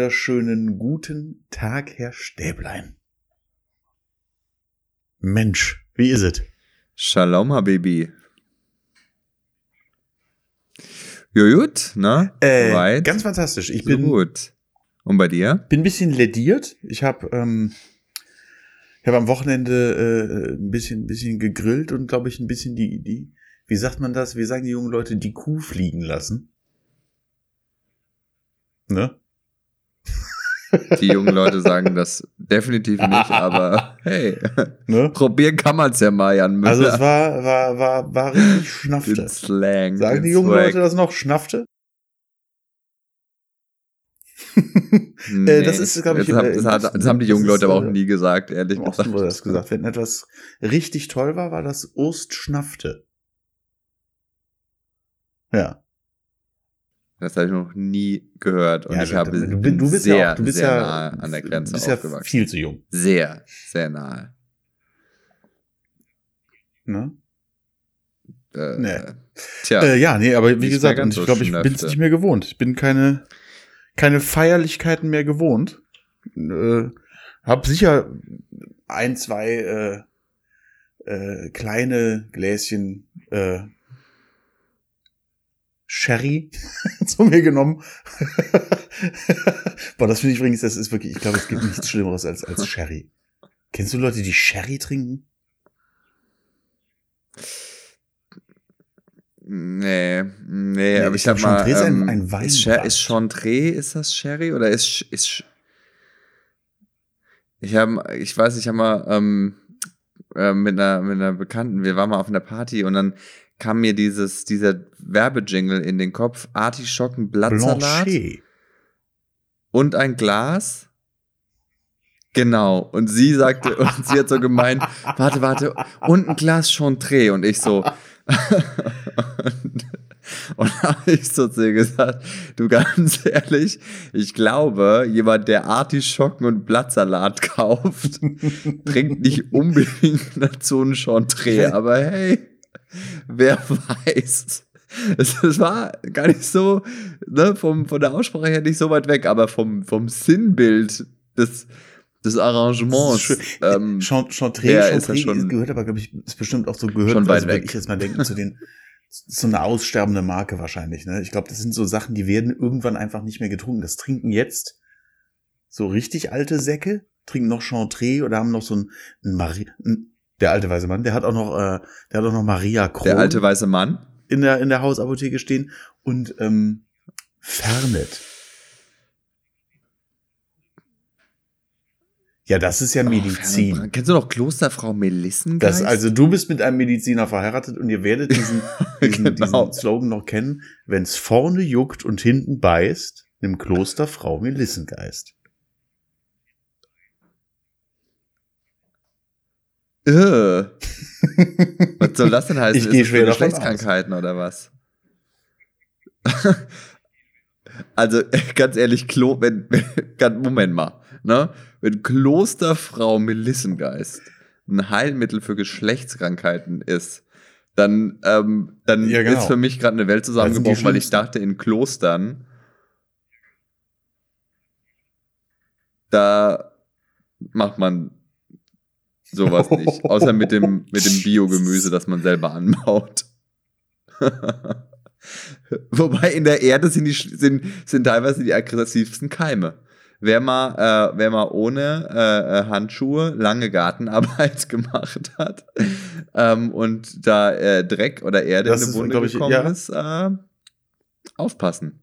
wunderschönen guten Tag, Herr Stäblein. Mensch, wie ist es? Shalom, Habibi. Jo, gut, ne? Äh, Soweit? ganz fantastisch. Ich So bin, gut. Und bei dir? bin ein bisschen lediert. Ich habe ähm, ich hab am Wochenende äh, ein bisschen, ein bisschen gegrillt und glaube ich ein bisschen die, die, wie sagt man das? Wie sagen die jungen Leute, die Kuh fliegen lassen? Ne? Die jungen Leute sagen das definitiv nicht, aber hey, ne? probieren kann man's ja mal, Jan Müller. Also es war, war, war, war richtig Schnaffte. Den Slang. Sagen die jungen Swag. Leute das noch? Schnaffte? Nee, Äh, das ist, glaub ich, das, haben- äh, das, hat, das- das haben die jungen ist, Leute aber auch äh, nie gesagt, ehrlich Im Osten gesagt. wurde das gesagt. Wenn etwas richtig toll war, war das Ost Schnaffte. Ja. Das habe ich noch nie gehört. Und ja ich habe du, bin du bist sehr, ja auch, du bist sehr ja, an der Grenze du bist ja aufgewachsen. viel zu jung. Sehr, sehr nahe. Ne? Äh, Nee. Tja, Äh, ja, nee, aber wie gesagt, ich glaube, ich bin es nicht mehr gewohnt. Ich bin keine, keine Feierlichkeiten mehr gewohnt. Äh, hab sicher ein, zwei äh, äh, kleine Gläschen äh, Sherry zu mir genommen. Boah, das finde ich übrigens, das ist wirklich, ich glaube, es gibt nichts Schlimmeres als, als Sherry. Kennst du Leute, die Sherry trinken? nee, nee, Nee, aber ich sag glaub, mal, Chantre ist ein- ähm, ein ist, Weinbrand. Sher ist Chantre, ist das Sherry oder ist, Sch- ist Sch- ich habe, ich weiß, ich habe mal ähm, äh, mit einer mit einer Bekannten, wir waren mal auf einer Party und dann kam mir dieses dieser Werbejingle in den Kopf, Artischocken Blattsalat Blanchet. und ein Glas. Genau. Und sie sagte, und sie hat so gemeint, warte, warte, und ein Glas Chantre. Und ich so. und und habe ich so zu ihr gesagt, du ganz ehrlich, ich glaube, jemand, der Artischocken und Blattsalat kauft, trinkt nicht unbedingt dazu ein Chantre. Aber hey, wer weiß. Es, war gar nicht so, ne, vom, von der Aussprache her nicht so weit weg, aber vom, vom Sinnbild des, des Arrangements. Ähm, Chant- Chantre, Chantre ist schon- gehört aber, glaube ich, ist bestimmt auch so gehört. Schon weit also, weg. Ich jetzt mal denken zu den, so eine aussterbende Marke wahrscheinlich, ne? Ich glaube, das sind so Sachen, die werden irgendwann einfach nicht mehr getrunken. Das trinken jetzt so richtig alte Säcke, trinken noch Chantre oder haben noch so ein, ein Marie, ein, der alte weiße Mann, der hat auch noch, äh, der hat auch noch Maria Kron der alte weiße Mann. in der, in der Hausapotheke stehen und, ähm, Fernet. Ja, das ist ja Medizin. Oh, Kennst du noch Klosterfrau Melissengeist? Das, also du bist mit einem Mediziner verheiratet und ihr werdet diesen, diesen, Genau. diesen Slogan noch kennen. Wenn's vorne juckt und hinten beißt, nimm Kloster Frau Melissengeist. Was soll das denn heißen? Ich Ist gehe schwer Geschlechtskrankheiten oder was? also, ganz ehrlich, Klo, wenn, wenn, Moment mal, ne? Wenn Klosterfrau Melissengeist ein Heilmittel für Geschlechtskrankheiten ist, dann, ähm, dann Ja, genau. ist für mich gerade eine Welt zusammengebrochen, weil ich dachte, in Klostern, da macht man sowas nicht. Außer mit dem, mit dem Biogemüse, das man selber anbaut. Wobei in der Erde sind, die, sind, sind teilweise die aggressivsten Keime. Wer mal, äh, wer mal ohne äh, äh, Handschuhe lange Gartenarbeit gemacht hat ähm, und da äh, Dreck oder Erde Das in eine Wunde glaub ich, gekommen ja. ist, äh, aufpassen.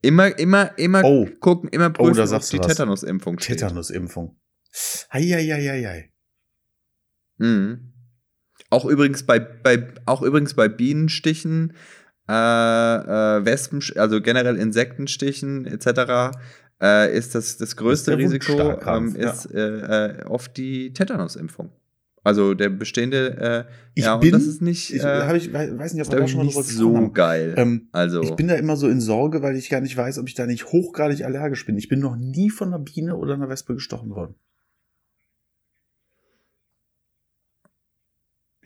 Immer, immer, immer Oh. gucken, immer Oh, prüfen, da ob sagst die du was. Tetanusimpfung. Tetanusimpfung. Heieieiei. Mhm. Auch übrigens bei, bei, auch übrigens bei Bienenstichen, äh, äh, Wespen, also generell Insektenstichen etc. Äh, ist das das größte der Risiko ähm, ist äh, äh, oft die Tetanusimpfung. Also der bestehende, äh, Ich ja, bin- das ist nicht, Ich, ich wei- weiß nicht, ob da ich, schon mal nicht so geil. Ähm, also Ich bin da immer so in Sorge, weil ich gar nicht weiß, ob ich da nicht hochgradig allergisch bin. Ich bin noch nie von einer Biene oder einer Wespe gestochen worden.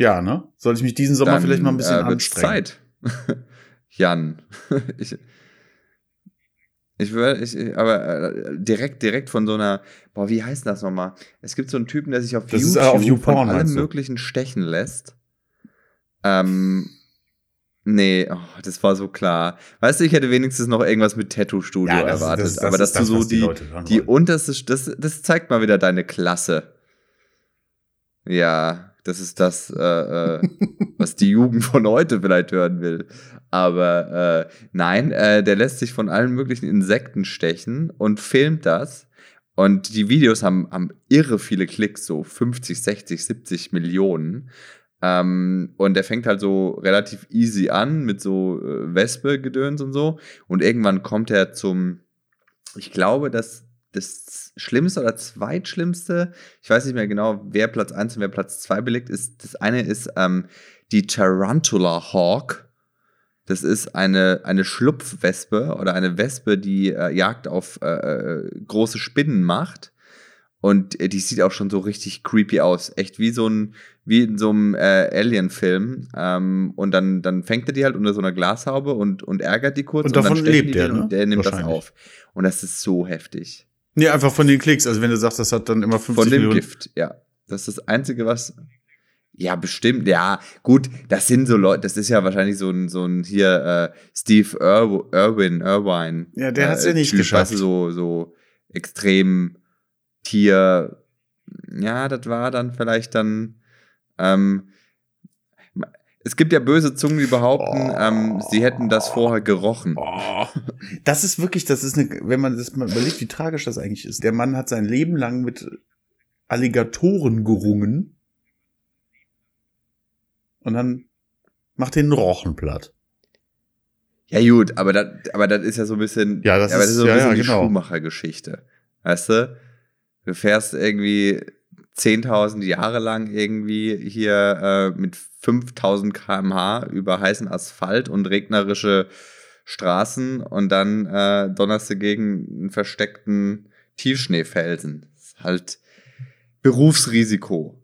Ja, ne? Soll ich mich diesen Sommer dann, vielleicht mal ein bisschen äh, anstrengen? Zeit. Jan. ich, Ich würde, ich, aber äh, direkt, direkt von so einer, boah, wie heißt das nochmal? Es gibt so einen Typen, der sich auf Das YouTube ist auf YouPorn, von du? möglichen stechen lässt. Ähm, nee, oh, das war so klar. Weißt du, ich hätte wenigstens noch irgendwas mit Tattoo-Studio Ja, das- erwartet. das- das aber ist dass das, du so die die, die unterste, das, das zeigt mal wieder deine Klasse. Ja, das ist das, äh, äh, was die Jugend von heute vielleicht hören will. Aber äh, nein, äh, der lässt sich von allen möglichen Insekten stechen und filmt das. Und die Videos haben, haben irre viele Klicks, so 50, 60, 70 Millionen. Ähm, und der fängt halt so relativ easy an mit so äh, Wespe-Gedöns und so. Und irgendwann kommt er zum, ich glaube, das, das Schlimmste oder Zweitschlimmste, ich weiß nicht mehr genau, wer Platz 1 und wer Platz 2 belegt ist. Das eine ist ähm, die Tarantula Hawk. Das ist eine, eine Schlupfwespe oder eine Wespe, die äh, Jagd auf äh, äh, große Spinnen macht. Und äh, die sieht auch schon so richtig creepy aus. Echt wie so ein, wie in so einem äh, Alien-Film. Ähm, und dann, dann fängt er die halt unter so einer Glashaube und, und ärgert die kurz. Und davon dann stechen lebt den ne? Und der nimmt das auf. Und das ist so heftig. Nee, einfach von den Klicks. Also wenn du sagst, das hat dann immer 50 Von dem Millionen. Gift, ja. Das ist das Einzige, was. Ja, bestimmt, ja. Gut, das sind so Leute, das ist ja wahrscheinlich so ein, so ein hier äh, Steve Irw Irwin, Irwine. Ja, der hat's ja nicht Typ, geschafft. So, so extrem Tier. Ja, das war dann vielleicht dann. Ähm, es gibt ja böse Zungen, die behaupten, Oh. ähm, sie hätten das vorher gerochen. Oh, das ist wirklich, das ist eine, wenn man das mal überlegt, wie tragisch das eigentlich ist. Der Mann hat sein Leben lang mit Alligatoren gerungen und dann macht den Rochen platt. Ja, gut, aber das, aber das ist ja so ein bisschen, Ja, das aber ist- so ein ja, bisschen ja, die genau. Schuhmacher-Geschichte. Weißt du? Du fährst irgendwie 10.000 Jahre lang irgendwie hier äh, mit 5.000 km/h über heißen Asphalt und regnerische Straßen und dann äh, donnerst du gegen einen versteckten Tiefschneefelsen. Das ist halt Berufsrisiko.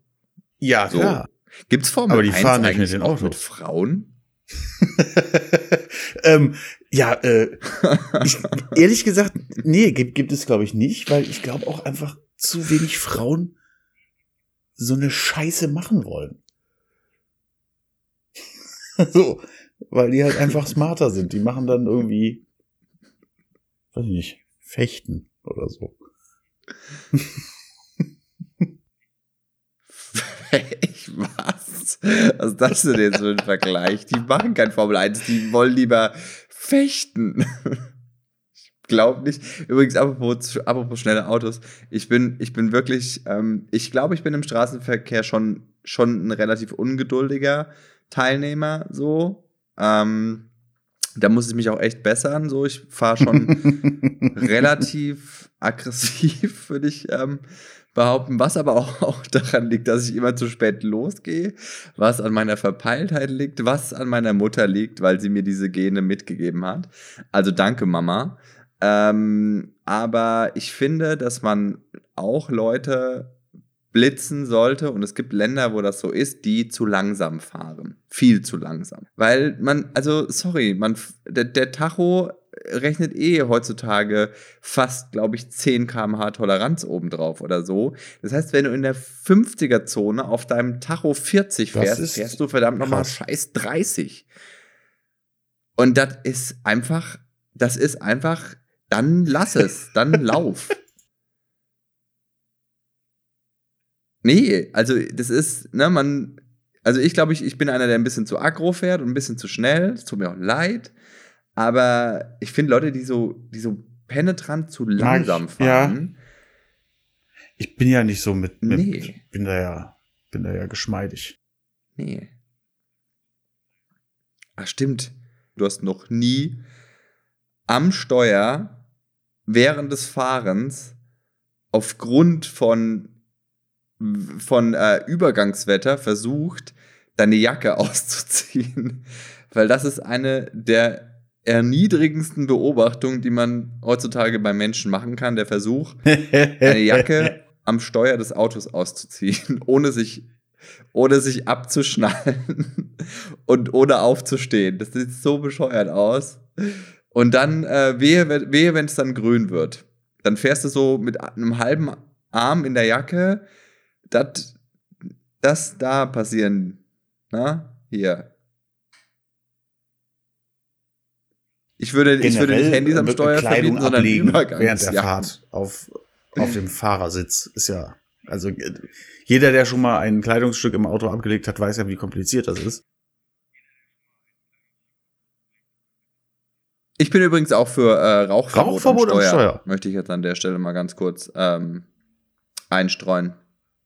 Ja, So. klar. Gibt's Formel Aber die 1 fahren nicht mit den auch Autos. mit Frauen? ähm, ja, äh, ich, ehrlich gesagt, nee, gibt, gibt es glaube ich nicht, weil ich glaube auch einfach zu wenig Frauen so eine Scheiße machen wollen. so, weil die halt einfach smarter sind. Die machen dann irgendwie, weiß ich nicht, Fechten oder so. Ich was? Was ist das denn jetzt für ein Vergleich? Die machen kein Formel 1, die wollen lieber fechten. Glaube nicht. Übrigens, apropos, apropos schnelle Autos, ich bin, ich bin wirklich, ähm, ich glaube, ich bin im Straßenverkehr schon, schon ein relativ ungeduldiger Teilnehmer, so. Ähm, da muss ich mich auch echt bessern, so. Ich fahre schon relativ aggressiv, würde ich ähm, behaupten, was aber auch, auch daran liegt, dass ich immer zu spät losgehe, was an meiner Verpeiltheit liegt, was an meiner Mutter liegt, weil sie mir diese Gene mitgegeben hat. Also danke, Mama. Ähm, aber ich finde, dass man auch Leute blitzen sollte und es gibt Länder, wo das so ist, die zu langsam fahren. Viel zu langsam. Weil man, also sorry, man, der, der Tacho rechnet eh heutzutage fast, glaube ich, 10 km/h Toleranz obendrauf oder so. Das heißt, wenn du in der 50er-Zone auf deinem Tacho 40 Das fährst, fährst du verdammt nochmal scheiß 30. Und das ist einfach, das ist einfach, dann lass es, dann lauf. Nee, also das ist, ne, man, also ich glaube, ich, ich bin einer, der ein bisschen zu aggro fährt und ein bisschen zu schnell. Es tut mir auch leid. Aber ich finde Leute, die so, die so penetrant zu langsam ich, ja. fahren, Ich bin ja nicht so mit, mit Nee. bin da ja, bin da ja geschmeidig. nee. Ach, stimmt. Du hast noch nie am Steuer während des Fahrens aufgrund von, von äh, Übergangswetter versucht, deine Jacke auszuziehen. Weil das ist eine der erniedrigendsten Beobachtungen, die man heutzutage bei Menschen machen kann. Der Versuch, eine Jacke am Steuer des Autos auszuziehen, ohne sich, ohne sich abzuschnallen und ohne aufzustehen. Das sieht so bescheuert aus. Und dann, äh, wehe, wehe wenn es dann grün wird. Dann fährst du so mit einem halben Arm in der Jacke. Das, das da passieren. Na, hier. Ich würde, ich würde nicht Handys am Steuer verbieten, sondern Übergangs. Während der ja. Fahrt auf, auf dem Fahrersitz ist ja, also jeder, der schon mal ein Kleidungsstück im Auto abgelegt hat, weiß ja, wie kompliziert das ist. Ich bin übrigens auch für äh, Rauchverbot, Rauchverbot am, Steuer, Steuer. Möchte ich jetzt an der Stelle mal ganz kurz ähm, einstreuen.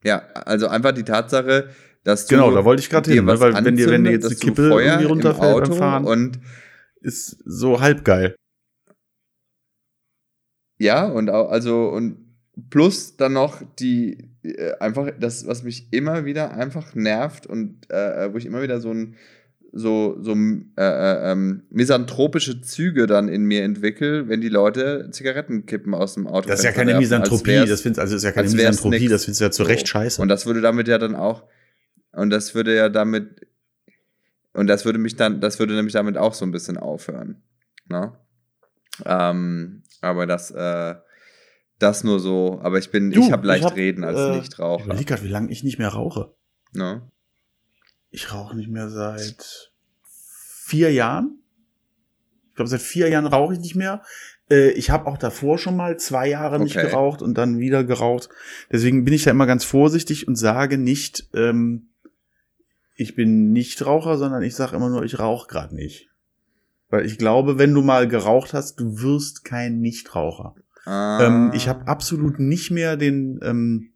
Ja, also einfach die Tatsache, dass du genau, da wollte ich gerade hin, weil wenn dir wenn dir jetzt die Kippe irgendwie runterfällt beim Fahren und ist so halb geil. Ja, und also, und plus dann noch die, äh, einfach das, was mich immer wieder einfach nervt und äh, wo ich immer wieder so ein, so, so äh, äh, ähm, misanthropische Züge dann in mir entwickle, wenn die Leute Zigarettenkippen aus dem Auto Das ist ja keine Misanthropie, das findest also ist ja keine Misanthropie, das findest du ja zu Recht scheiße. Und das würde damit ja dann auch, und das würde ja damit und das würde mich dann, das würde nämlich damit auch so ein bisschen aufhören. Ne? Ähm, aber das, äh, das nur so. Aber ich bin, du, ich habe leicht ich hab, reden als äh, Nichtraucher. Ich überleg grad, wie lange ich nicht mehr rauche. Ne? Ich rauche nicht mehr seit vier Jahren. Ich glaube, seit vier Jahren rauche ich nicht mehr. Äh, ich habe auch davor schon mal zwei Jahre nicht okay. geraucht und dann wieder geraucht. Deswegen bin ich da immer ganz vorsichtig und sage nicht, ähm, ich bin nicht Raucher, sondern ich sage immer nur, ich rauche gerade nicht. Weil ich glaube, wenn du mal geraucht hast, du wirst kein Nichtraucher. Ah. Ähm, ich habe absolut nicht mehr den, ähm,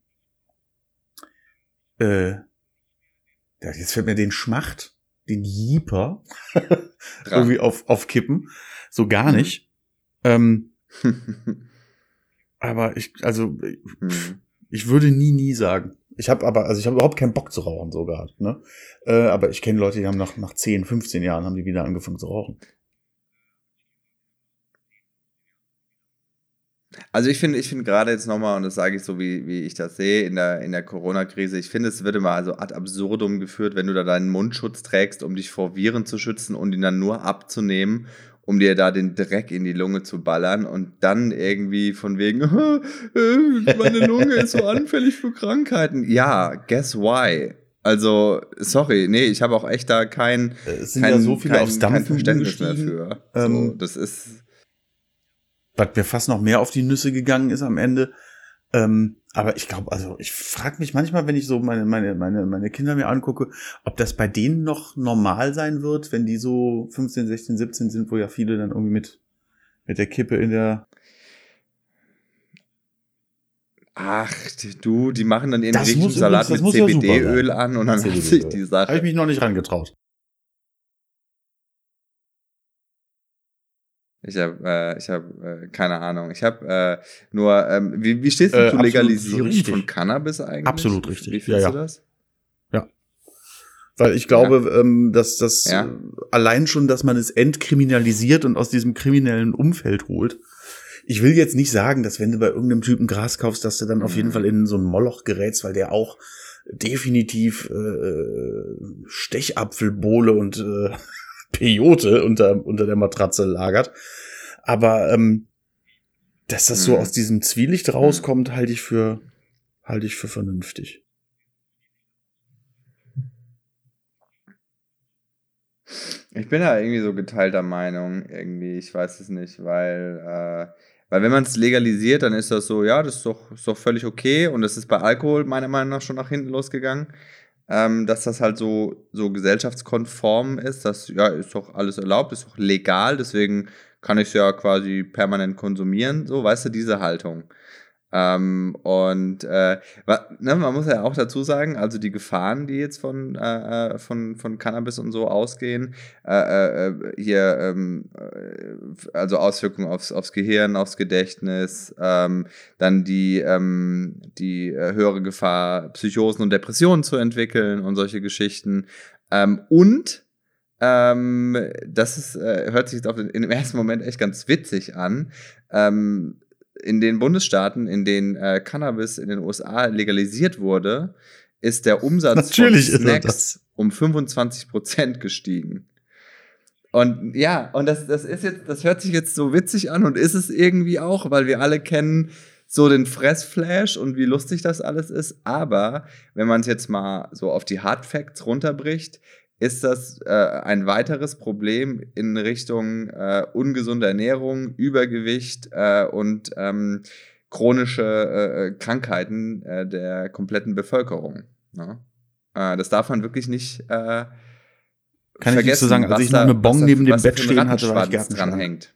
äh, jetzt fällt mir den Schmacht, den Jeeper irgendwie auf, auf Kippen. So gar mhm. nicht. Ähm, aber ich, also, mhm. ich würde nie, nie sagen. Ich habe aber, also ich habe überhaupt keinen Bock zu rauchen sogar. Ne? Äh, aber ich kenne Leute, die haben nach, nach 10, 15 Jahren haben die wieder angefangen zu rauchen. Also ich finde, ich finde gerade jetzt nochmal, und das sage ich so, wie, wie ich das sehe, in der, in der Corona-Krise, ich finde, es wird immer also ad absurdum geführt, wenn du da deinen Mundschutz trägst, um dich vor Viren zu schützen und ihn dann nur abzunehmen um dir da den Dreck in die Lunge zu ballern und dann irgendwie von wegen, äh, meine Lunge ist so anfällig für Krankheiten. Ja, guess why? Also, sorry, nee, ich habe auch echt da kein, es sind kein, ja so viele kein, aufs kein Verständnis mehr für. Ähm, so, das ist. Was mir fast noch mehr auf die Nüsse gegangen ist am Ende, ähm, aber ich glaube, also ich frage mich manchmal, wenn ich so meine, meine, meine, meine Kinder mir angucke, ob das bei denen noch normal sein wird, wenn die so 15, 16, 17 sind, wo ja viele dann irgendwie mit, mit der Kippe in der. Ach, du, die machen dann ihren richtigen Salat mit CBD-Öl ja an und dann hat sich die Sache. Habe ich mich noch nicht rangetraut. Ich habe äh, ich hab, äh, keine Ahnung. Ich habe äh, nur, ähm, wie, wie stehst du äh, zur Legalisierung von Cannabis eigentlich? Absolut richtig. Wie findest ja, ja. du das? Ja. Weil ich glaube, ja. ähm, dass das allein schon, dass man es entkriminalisiert und aus diesem kriminellen Umfeld holt. Ich will jetzt nicht sagen, dass wenn du bei irgendeinem Typen Gras kaufst, dass du dann auf jeden mhm. Fall in so ein Moloch gerätst, weil der auch definitiv äh, Stechapfelbohle und äh, Peyote unter, unter der Matratze lagert. Aber ähm, dass das mhm. so aus diesem Zwielicht rauskommt, halte ich für halte ich für vernünftig. Ich bin da irgendwie so geteilter Meinung, irgendwie, ich weiß es nicht, weil, äh, weil wenn man es legalisiert, dann ist das so, ja, das ist doch, ist doch völlig okay und das ist bei Alkohol meiner Meinung nach schon nach hinten losgegangen ähm, dass das halt so, so gesellschaftskonform ist. Das ja, ist doch alles erlaubt, ist doch legal, deswegen kann ich es ja quasi permanent konsumieren. So, weißt du, diese Haltung. Ähm, und äh, ne, man muss ja auch dazu sagen, also die Gefahren, die jetzt von, äh, äh von, von Cannabis und so ausgehen, äh, äh hier, ähm, äh, also Auswirkungen aufs, aufs Gehirn, aufs Gedächtnis, ähm, dann die, ähm, die höhere Gefahr, Psychosen und Depressionen zu entwickeln und solche Geschichten. Ähm, und ähm, das ist, äh, hört sich auf den, im ersten Moment echt ganz witzig an. Ähm, in den Bundesstaaten, in denen äh, Cannabis in den USA legalisiert wurde, ist der Umsatz Natürlich von Snacks um 25 Prozent gestiegen. Und ja, und das, das ist jetzt, das hört sich jetzt so witzig an und ist es irgendwie auch, weil wir alle kennen so den Fressflash und wie lustig das alles ist. Aber wenn man es jetzt mal so auf die Hard Facts runterbricht, ist das äh, ein weiteres Problem in Richtung äh, ungesunde Ernährung, Übergewicht äh, und ähm, chronische äh, äh, Krankheiten äh, der kompletten Bevölkerung. Ne? das darf man wirklich nicht Kann ich nicht so sagen, als ich noch eine Bon neben dem Bett stehen hatte, war ich dran hängt.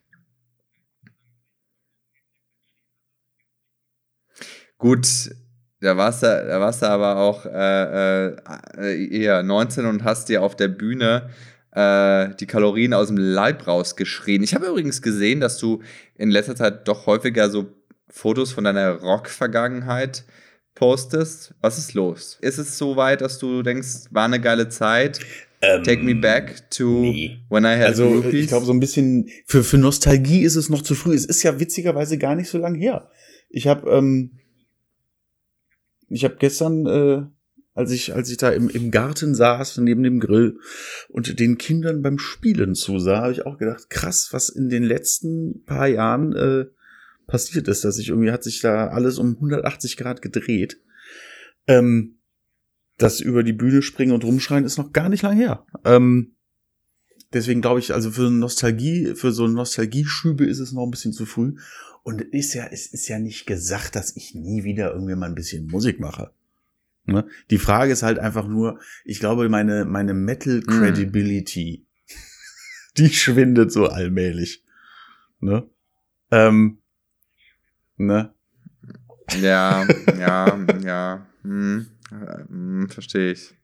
Gut, da warst du, da warst du aber auch äh, äh, eher 19 und hast dir auf der Bühne äh, die Kalorien aus dem Leib rausgeschrien. Ich habe übrigens gesehen, dass du in letzter Zeit doch häufiger so Fotos von deiner Rock-Vergangenheit postest. Was ist los? Ist es so weit, dass du denkst, war eine geile Zeit? Ähm, Take me back to nee. when I had Also groupies? ich glaube so ein bisschen für für Nostalgie ist es noch zu früh. Es ist ja witzigerweise gar nicht so lange her. Ich habe ähm, ich habe gestern, äh, als ich, als ich da im, im Garten saß, neben dem Grill und den Kindern beim Spielen zusah, habe ich auch gedacht, krass, was in den letzten paar Jahren äh, passiert ist, dass ich irgendwie hat sich da alles um 180 Grad gedreht. Ähm, das über die Bühne springen und rumschreien ist noch gar nicht lang her. Ähm, deswegen glaube ich, also für Nostalgie, für so Nostalgieschübe ist es noch ein bisschen zu früh. Und ist ja, es ist ja nicht gesagt, dass ich nie wieder irgendwie mal ein bisschen Musik mache. Ne? Die Frage ist halt einfach nur, ich glaube, meine, meine Metal mhm. Credibility, mm. die schwindet so allmählich. Ne? Ähm, ne? Ja, ja, ja. Hm, hm, verstehe ich.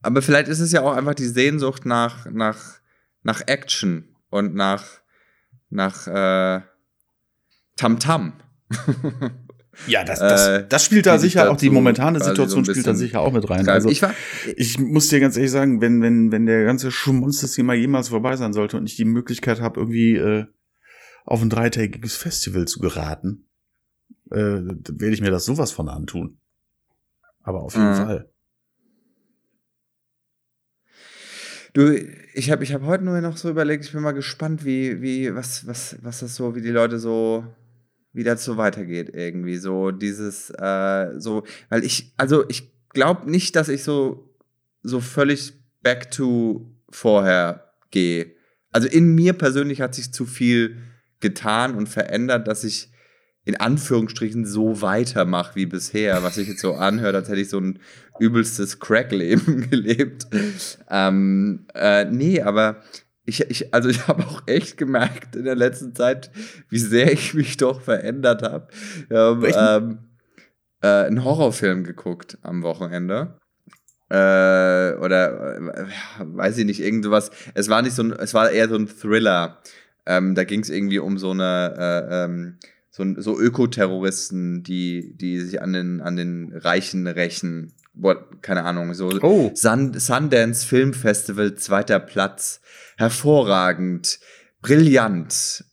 Aber vielleicht ist es ja auch einfach die Sehnsucht nach, nach, nach Action und nach, nach, äh, Tamtam. Ja, das, das, äh, das spielt da sicher auch die momentane Situation so spielt da sicher auch mit rein. Also ich, war, ich muss dir ganz ehrlich sagen, wenn wenn wenn der ganze Schmonzes-Thema jemals vorbei sein sollte und ich die Möglichkeit habe, irgendwie äh, auf ein dreitägiges Festival zu geraten, äh, werde ich mir das sowas von antun. Aber auf jeden mhm. Fall. Du, ich habe ich hab heute nur noch so überlegt, ich bin mal gespannt, wie, wie, was, was, was das so, wie die Leute so wie das so weitergeht irgendwie. So dieses, äh, so, weil ich, also ich glaube nicht, dass ich so, so völlig back to vorher gehe. Also in mir persönlich hat sich zu viel getan und verändert, dass ich in Anführungsstrichen so weitermache wie bisher, was sich jetzt so anhört, als hätte ich so ein übelstes Crack-Leben gelebt. Ähm, äh, nee, aber ich, ich, also ich habe auch echt gemerkt in der letzten Zeit, wie sehr ich mich doch verändert habe. Wir haben ähm, äh, einen Horrorfilm geguckt am Wochenende. Äh, oder äh, weiß ich nicht, irgendwas. Es war nicht so ein, es war eher so ein Thriller. Ähm, da ging es irgendwie um so eine äh, ähm, so, so Ökoterroristen, die, die sich an den, an den Reichen rächen. Boah, keine Ahnung, so oh. Sun, Sundance Film Festival, zweiter Platz hervorragend, brillant,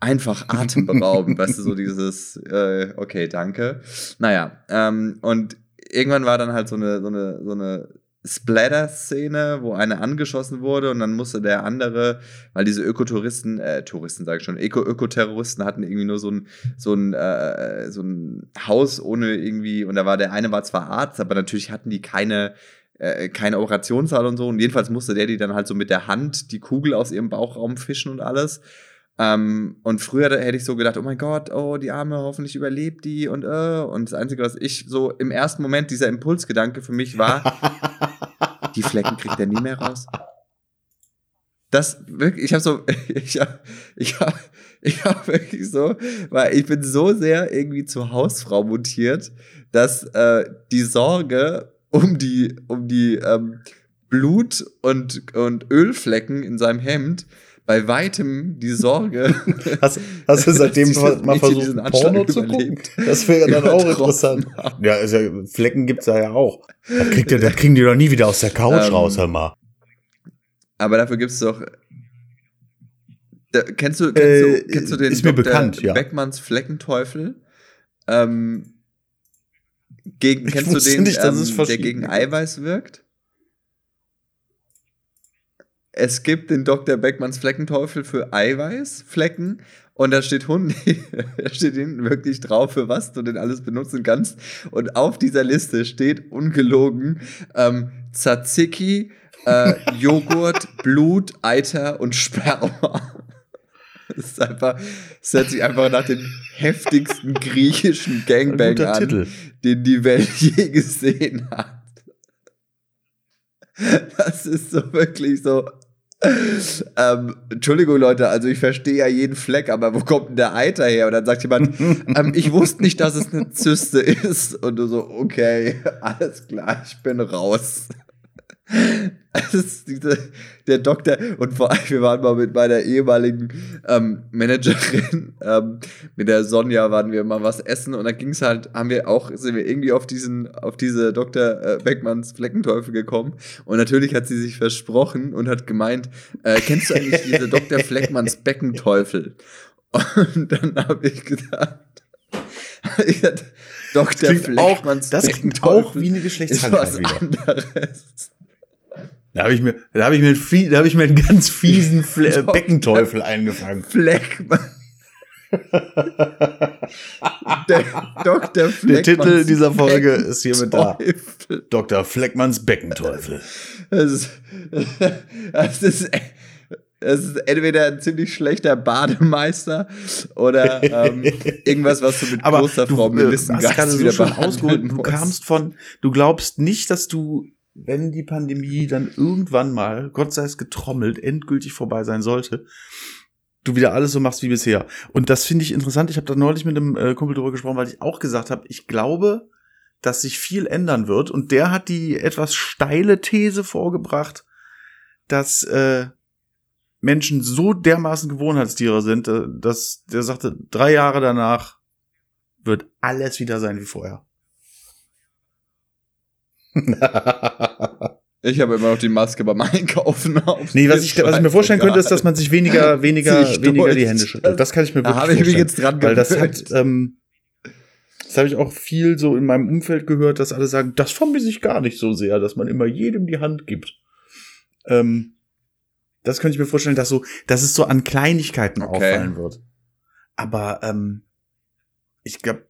einfach atemberaubend, weißt du, so dieses, äh, okay, danke. Naja, ähm, und irgendwann war dann halt so eine, so eine, so eine Splatter-Szene, wo eine angeschossen wurde und dann musste der andere, weil diese Ökotouristen, äh, Touristen sage ich schon, Öko-Ökoterroristen hatten irgendwie nur so ein, so ein, äh, so ein Haus ohne irgendwie, und da war der eine war zwar Arzt, aber natürlich hatten die keine äh, keine Operationssaal und so. Und jedenfalls musste der die dann halt so mit der Hand die Kugel aus ihrem Bauchraum fischen und alles. Ähm, und früher hätte ich so gedacht, oh mein Gott, oh, die Arme, hoffentlich überlebt die und äh. Und das Einzige, was ich so im ersten Moment, dieser Impulsgedanke für mich war, die Flecken kriegt er nie mehr raus. Das wirklich, ich habe so, ich habe, ich habe, ich habe wirklich so, weil ich bin so sehr irgendwie zur Hausfrau mutiert, dass äh, die Sorge um die, um die ähm, Blut- und, und Ölflecken in seinem Hemd bei weitem die Sorge. Hast, hast du seitdem mal versucht, Porno zu gucken? Das wäre dann auch interessant. Ja, ist ja, Flecken gibt's da ja auch. Da, kriegt der, da kriegen die doch nie wieder aus der Couch ähm, raus, hör mal. Aber dafür gibt's doch. Da, kennst du, kennst, äh, du, kennst du den ist mir Dr. bekannt, ja. Beckmanns Fleckenteufel? Ähm, gegen, kennst du den, nicht, ähm, der gegen Eiweiß wirkt? Es gibt den Dr. Beckmanns Fleckenteufel für Eiweißflecken und da steht Hund, da steht hinten wirklich drauf, für was du denn alles benutzen kannst. Und auf dieser Liste steht ungelogen ähm, Tzatziki, äh, Joghurt, Blut, Eiter und Sperma. Das ist einfach, das hört sich einfach nach dem heftigsten griechischen Gangbang an, Titel. den die Welt je gesehen hat. Das ist so wirklich so. Ähm, Entschuldigung, Leute, also ich verstehe ja jeden Fleck, aber wo kommt denn der Eiter her? Und dann sagt jemand, ähm, ich wusste nicht, dass es eine Zyste ist. Und du so, okay, alles klar, ich bin raus. Diese, der Doktor, und vor allem, wir waren mal mit meiner ehemaligen ähm, Managerin, ähm, mit der Sonja, waren wir mal was essen und dann ging es halt, haben wir auch, sind wir irgendwie auf diesen, auf diese Dr. Äh, Beckmanns Fleckenteufel gekommen. Und natürlich hat sie sich versprochen und hat gemeint, äh, kennst du eigentlich diese Dr. Fleckmanns Beckenteufel? Und dann habe ich gedacht, ich hatte, Dr. Fleckmanns das klingt auch wie eine Geschlechtskrankheit. Anderes. Da habe ich mir, da habe ich mir, da habe ich mir einen ganz fiesen Fle Beckenteufel eingefangen. Fleckmann. Der Dr. Fleckmanns Der Titel dieser Folge ist hiermit da. Dr. Fleckmanns Beckenteufel. Das ist, das ist, das ist entweder ein ziemlich schlechter Bademeister oder ähm, irgendwas, was du mit Aber großer Frau du, hast gerade so schon ausgeholt. Du kamst von, du glaubst nicht, dass du wenn die Pandemie dann irgendwann mal, Gott sei es getrommelt, endgültig vorbei sein sollte, du wieder alles so machst wie bisher. Und das finde ich interessant. Ich habe da neulich mit einem äh, Kumpel drüber gesprochen, weil ich auch gesagt habe, ich glaube, dass sich viel ändern wird. Und der hat die etwas steile These vorgebracht, dass äh, Menschen so dermaßen Gewohnheitstiere sind, äh, dass der sagte, drei Jahre danach wird alles wieder sein wie vorher. Ich habe immer noch die Maske beim Einkaufen auf. Nee, was ich, was ich mir vorstellen könnte, ist, dass man sich weniger, weniger, sich weniger die Hände schüttelt. Das kann ich mir da wirklich vorstellen. Ich mich jetzt dran weil das hat, ähm, das habe ich auch viel so in meinem Umfeld gehört, dass alle sagen, das vermisse ich gar nicht so sehr, dass man immer jedem die Hand gibt. Ähm, das könnte ich mir vorstellen, dass so, dass es so an Kleinigkeiten okay. auffallen wird. Aber ähm, ich glaube,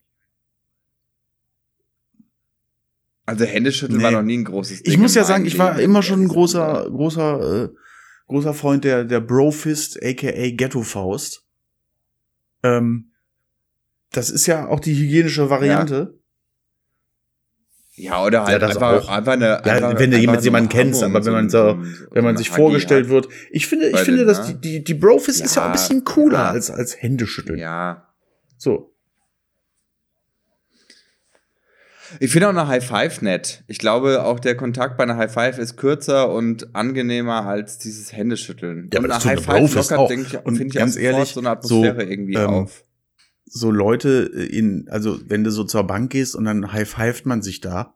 Also Händeschütteln nee. war noch nie ein großes Ding. Ich muss ja sagen, ich war immer schon ein großer, großer, äh, großer Freund der, der Brofist, aka Ghetto Faust. Ähm, das ist ja auch die hygienische Variante. Ja, ja oder halt ja, einfach, einfach eine. Ja, einfach, wenn du jemand, jemanden kennst, aber wenn man so, wenn man sich vorgestellt wird. Ich finde, ich finde, dass die, die, die Brofist ist ja auch ein bisschen cooler als, als Händeschütteln. Ja. So. Ich finde auch eine High Five nett. Ich glaube, auch der Kontakt bei einer High Five ist kürzer und angenehmer als dieses Händeschütteln. Ja, und eine High Five lockert, denke ich, finde ich ganz ehrlich, so eine Atmosphäre so, irgendwie ähm, auf. So Leute in, also wenn du so zur Bank gehst und dann high fived man sich da,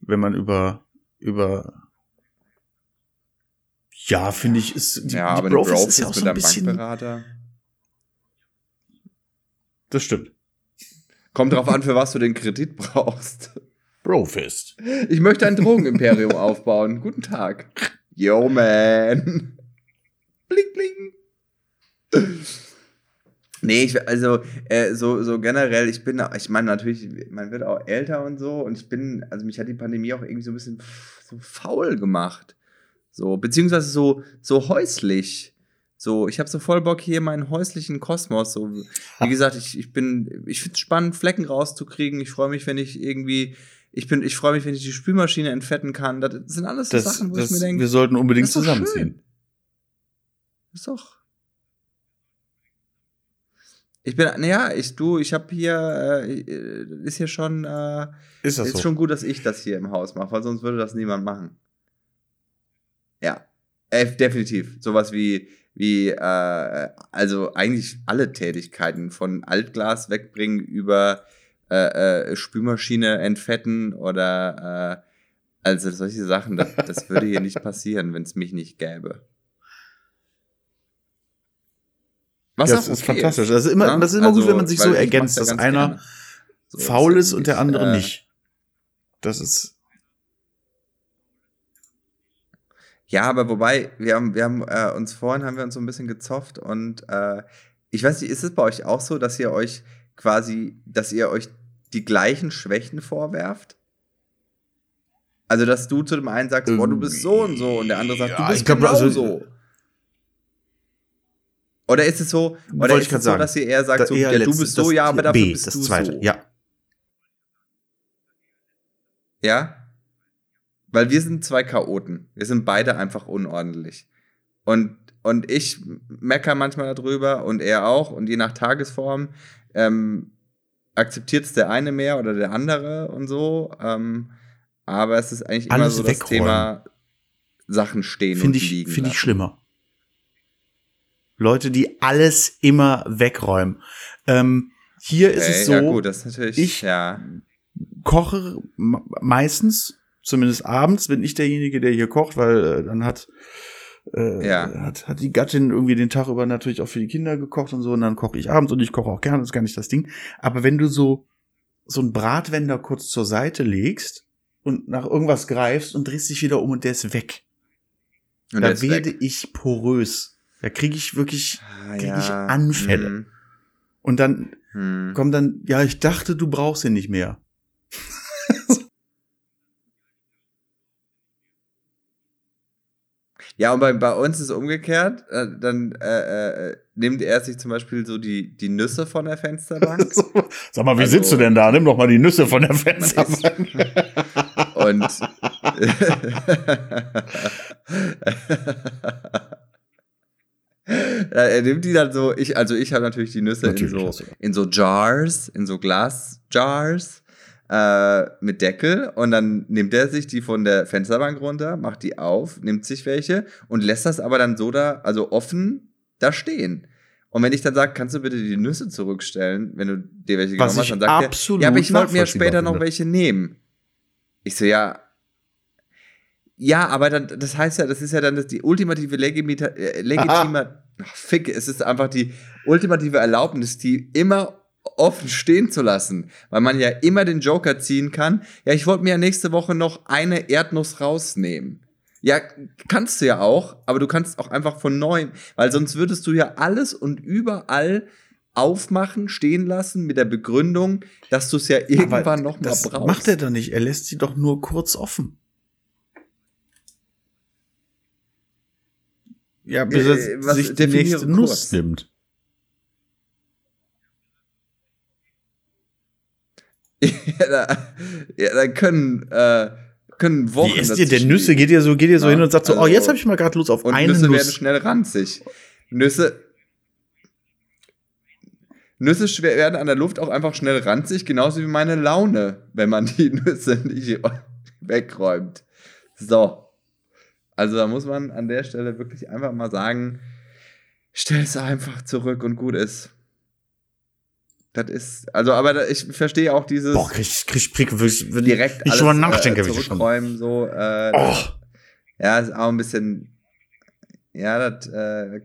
wenn man über, über, ja, finde ich, ist, die, ja, die aber Bro ist ja auch so ein bisschen, Bankberater. Das stimmt. Kommt drauf an, für was du den Kredit brauchst. Brofist. Ich möchte ein Drogenimperium aufbauen. Guten Tag. Yo, man. Bling, bling. Nee, ich, also äh, so, so generell, ich bin, ich meine natürlich, man wird auch älter und so und ich bin, also mich hat die Pandemie auch irgendwie so ein bisschen so faul gemacht. So, beziehungsweise so, so häuslich. So, ich habe so voll Bock hier meinen häuslichen Kosmos. So, wie gesagt, ich, ich bin, ich finde es spannend, Flecken rauszukriegen. Ich freue mich, wenn ich irgendwie, ich bin, ich freue mich, wenn ich die Spülmaschine entfetten kann. Das sind alles so das, Sachen, wo das, ich mir denke, wir sollten unbedingt zusammenziehen. Ist doch. Ich bin, naja, ich, du, ich habe hier, äh, ist hier schon, äh, ist das ist so? schon gut, dass ich das hier im Haus mache, weil sonst würde das niemand machen. Ja, äh, definitiv. Sowas wie, wie äh, also eigentlich alle Tätigkeiten von Altglas wegbringen über äh, äh, Spülmaschine entfetten oder äh, also solche Sachen, das, das würde hier nicht passieren, wenn es mich nicht gäbe. Was das ist okay fantastisch. Das ist immer, ja? das ist immer also, gut, wenn man sich so ergänzt, dass einer so, faul ist und der andere äh, nicht. Das ist Ja, aber wobei, wir haben, wir haben äh, uns vorhin haben wir uns so ein bisschen gezofft und äh, ich weiß nicht, ist es bei euch auch so, dass ihr euch quasi, dass ihr euch die gleichen Schwächen vorwerft? Also, dass du zu dem einen sagst, boah, du bist so und so, und der andere sagt, Ja, du bist glaub, genau also- so. Oder ist es so, oder ist es so, sagen. dass ihr eher sagt, Da so, eher ja, du letztes- bist so, ja, aber dafür B, bist das du zweite. so. Ja. Ja? Weil wir sind zwei Chaoten. Wir sind beide einfach unordentlich. Und, und ich mecker manchmal darüber und er auch. Und je nach Tagesform ähm, akzeptiert es der eine mehr oder der andere und so. Ähm, aber es ist eigentlich immer Alles so das wegräumen. Thema Sachen stehen Finde und ich, liegen. finde ich schlimmer. Leute, die alles immer wegräumen. Ähm, hier ist Okay, es so, ja gut, das ist natürlich, ich- ja. koche meistens, zumindest abends, bin ich derjenige, der hier kocht, weil äh, dann hat, äh, Ja. hat, hat die Gattin irgendwie den Tag über natürlich auch für die Kinder gekocht und so, und dann koche ich abends und ich koche auch gerne, das ist gar nicht das Ding. Aber wenn du so, so einen Bratwender kurz zur Seite legst und nach irgendwas greifst und drehst dich wieder um und der ist weg, Und da werde weg. ich porös. Da kriege ich wirklich, Ah, krieg ich Anfälle. hm, und dann hm. kommt dann, ja, ich dachte, du brauchst ihn nicht mehr. Ja, und bei, bei uns ist umgekehrt. Äh, dann äh, äh, nimmt er sich zum Beispiel so die, die Nüsse von der Fensterbank. Sag mal, wie Also- sitzt du denn da? Nimm doch mal die Nüsse von der Fensterbank. und er nimmt die dann so, ich, also ich habe natürlich die Nüsse Natürlich in, so, in so Jars, in so Glasjars äh, mit Deckel und dann nimmt er sich die von der Fensterbank runter, macht die auf, nimmt sich welche und lässt das aber dann so da, also offen da stehen. Und wenn ich dann sage, kannst du bitte die Nüsse zurückstellen, wenn du dir welche Was genommen hast, dann sagt er, ja, aber ich wollte mir später noch welche nehmen. Ich so, ja. Ja, aber dann, das heißt ja, das ist ja dann das, die ultimative Legimita, äh, legitime, ach, fick, es ist einfach die ultimative Erlaubnis, die immer offen stehen zu lassen, weil man ja immer den Joker ziehen kann. Ja, ich wollte mir ja nächste Woche noch eine Erdnuss rausnehmen. Ja, kannst du ja auch, aber du kannst auch einfach von neuem, weil sonst würdest du ja alles und überall aufmachen, stehen lassen mit der Begründung, dass du es ja irgendwann Aber noch mal das brauchst. macht er doch nicht. Er lässt sie doch nur kurz offen. Ja, bis Äh, er was- sich die nächste kurz. Nuss nimmt. ja, da, ja, da können, äh, können Wochen. Wie esst ihr denn Nüsse? Geht ihr so, geht ihr so Ja, hin und sagt so, also- oh, jetzt habe ich mal gerade Lust auf Und eine Nüsse werden Nuss. schnell ranzig. Nüsse. Nüsse schwer- werden an der Luft auch einfach schnell ranzig, genauso wie meine Laune, wenn man die Nüsse nicht wegräumt. So. Also da muss man an der Stelle wirklich einfach mal sagen, stell es einfach zurück und gut ist. Das ist, also, aber ich verstehe auch dieses Boah, krieg, ich- krieg, krieg wirklich, wenn direkt ich alles drüber nachdenke, äh, schon. zurückräumen, so. Äh, Oh, ja, ist auch ein bisschen. Ja, das äh,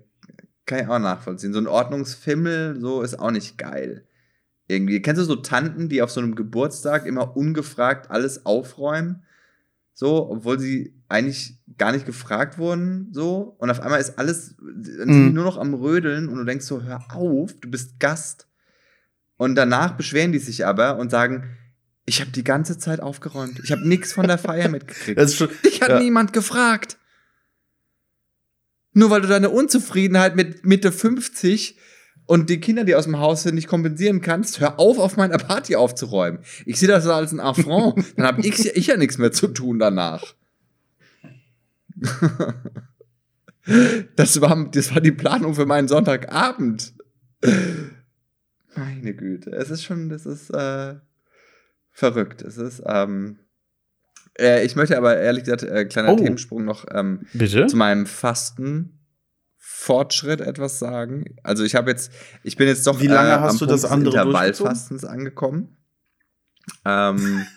kann ich auch nachvollziehen. So ein Ordnungsfimmel, so ist auch nicht geil. Irgendwie. Kennst du so Tanten, die auf so einem Geburtstag immer ungefragt alles aufräumen? So, obwohl sie eigentlich gar nicht gefragt wurden, so. Und auf einmal ist alles, Mhm. nur noch am Rödeln und du denkst so, hör auf, du bist Gast. Und danach beschweren die sich aber und sagen, ich habe die ganze Zeit aufgeräumt. Ich habe nichts von der Feier mitgekriegt. das ist schon, Dich hat Ja. niemand gefragt. Nur weil du deine Unzufriedenheit mit Mitte 50 und die Kinder, die aus dem Haus sind, nicht kompensieren kannst, hör auf, auf meiner Party aufzuräumen. Ich sehe das als ein Affront. Dann habe ich, ich ja nichts mehr zu tun danach. Das war, das war die Planung für meinen Sonntagabend. Meine Güte. Es ist schon, das ist äh, verrückt. Es ist, ähm, äh, ich möchte aber ehrlich gesagt, äh, kleiner Oh. Themensprung noch ähm, bitte? zu meinem Fastenfortschritt etwas sagen. Also ich habe jetzt, ich bin jetzt doch Wie lange äh, hast am du Punkt das des andere Intervallfastens angekommen. Ähm,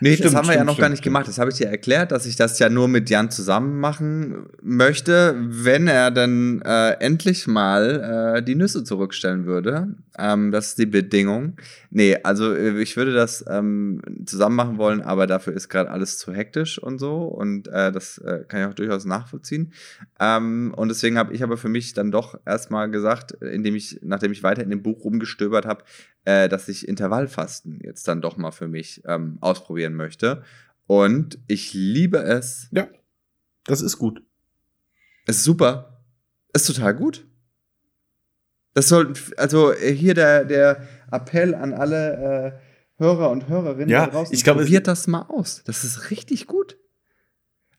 Nee, Stimmt, das haben wir ja stimmt, noch gar stimmt, nicht gemacht. Das habe ich dir erklärt, dass ich das ja nur mit Jan zusammen machen möchte, wenn er dann äh, endlich mal äh, die Nüsse zurückstellen würde. Ähm, das ist die Bedingung. Nee, also äh, ich würde das ähm, zusammen machen wollen, aber dafür ist gerade alles zu hektisch und so. Und äh, das äh, kann ich auch durchaus nachvollziehen. Ähm, und deswegen habe ich aber für mich dann doch erstmal gesagt, indem ich, nachdem ich weiter in dem Buch rumgestöbert habe, äh, dass ich Intervallfasten jetzt dann doch mal für mich ähm, ausprobieren möchte. Und ich liebe es. Ja, das ist gut. Es ist super. Es ist total gut. Das sollten, also äh, hier der, der Appell an alle äh, Hörer und Hörerinnen Ja, da draußen, ich glaube, es- probiert das mal aus. Das ist richtig gut.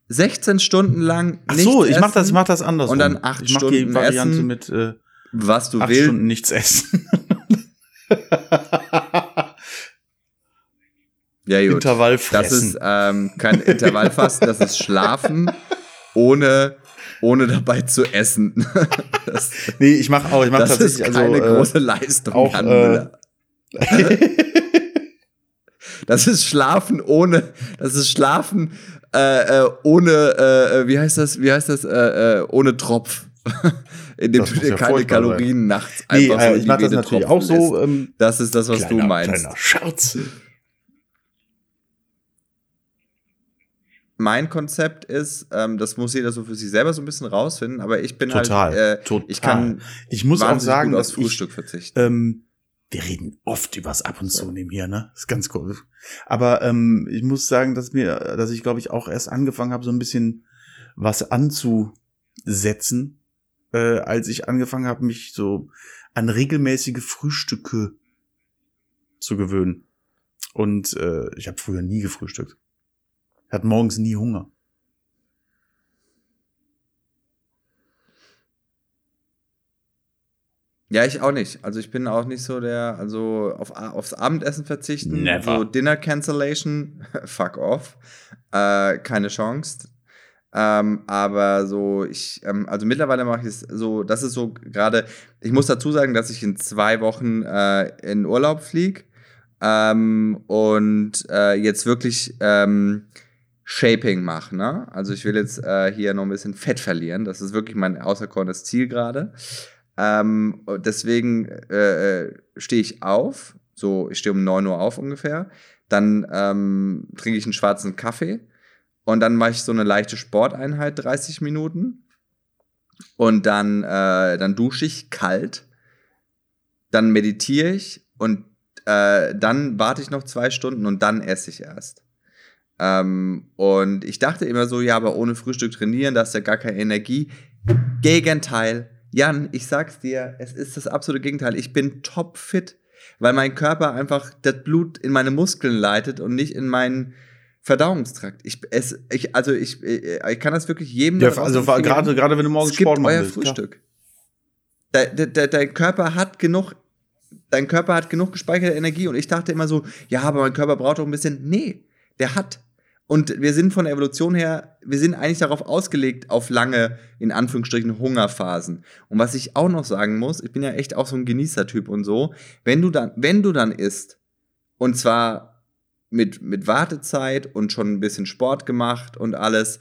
16 Stunden lang Ach so, nichts ich mach das, ich mach das anders. Und dann acht ich mach die Stunden Variante essen. mit äh, was du acht willst. Stunden nichts essen. Ja, gut. Intervall Das fressen. ist ähm, kein Intervallfasten, das ist Schlafen ohne, ohne dabei zu essen. das nee, ich mach auch, ich mach das ist tatsächlich keine also, äh, große Leistung, auch, Jan äh. Das ist Schlafen ohne, das ist Schlafen äh, äh, ohne, äh, wie heißt das, wie heißt das, äh, äh, ohne Tropf. In dem Das du dir ja keine Kalorien nachts nee, einfach so äh, ich die mach das natürlich auch so. Ähm, Das ist das, was kleiner, du meinst. Kleiner Scherz. mein Konzept ist, ähm, das muss jeder so für sich selber so ein bisschen rausfinden, aber ich bin Total, halt, äh, total. ich kann Ich muss auch sagen, dass aufs ich, Frühstück verzichten. ähm, wir reden oft übers Ab und zu nehmen hier, ne? ist ganz cool. Aber ähm, ich muss sagen, dass mir, dass ich glaube ich auch erst angefangen habe, so ein bisschen was anzusetzen, äh, als ich angefangen habe, mich so an regelmäßige Frühstücke zu gewöhnen. Und äh, ich habe früher nie gefrühstückt. Ich hatte morgens nie Hunger. Ja, ich auch nicht. Also ich bin auch nicht so der, also auf, aufs Abendessen verzichten, Never. so Dinner Cancellation, fuck off, äh, keine Chance. Ähm, aber so, ich, ähm, also mittlerweile mache ich es so, das ist so gerade, ich muss dazu sagen, dass ich in zwei Wochen äh, in Urlaub fliege ähm, und äh, jetzt wirklich ähm, Shaping mache. Ne? Also ich will jetzt äh, hier noch ein bisschen Fett verlieren. Das ist wirklich mein außerkornes Ziel gerade. Ähm, deswegen äh, stehe ich auf. So, ich stehe um 9 Uhr auf ungefähr. Dann ähm, trinke ich einen schwarzen Kaffee. Und dann mache ich so eine leichte Sporteinheit, 30 Minuten. Und dann, äh, dann dusche ich kalt. Dann meditiere ich. Und äh, dann warte ich noch zwei Stunden und dann esse ich erst. Ähm, und ich dachte immer so, ja, aber ohne Frühstück trainieren, da ist ja gar keine Energie. Gegenteil. Jan, ich sag's dir, es ist das absolute Gegenteil. Ich bin topfit, weil mein Körper einfach das Blut in meine Muskeln leitet und nicht in meinen Verdauungstrakt. Ich, es, ich, also ich, ich kann das wirklich jedem Ja, also gerade gerade wenn du morgens Sport machen euer. Frühstück. De, de, de, dein Körper hat genug, dein Körper hat genug gespeicherte Energie und ich dachte immer so, ja, aber mein Körper braucht doch ein bisschen. Nee, der hat. Und wir sind von der Evolution her, wir sind eigentlich darauf ausgelegt, auf lange, in Anführungsstrichen, Hungerphasen. Und was ich auch noch sagen muss, ich bin ja echt auch so ein Genießertyp und so, wenn du dann, wenn du dann isst, und zwar mit, mit Wartezeit und schon ein bisschen Sport gemacht und alles,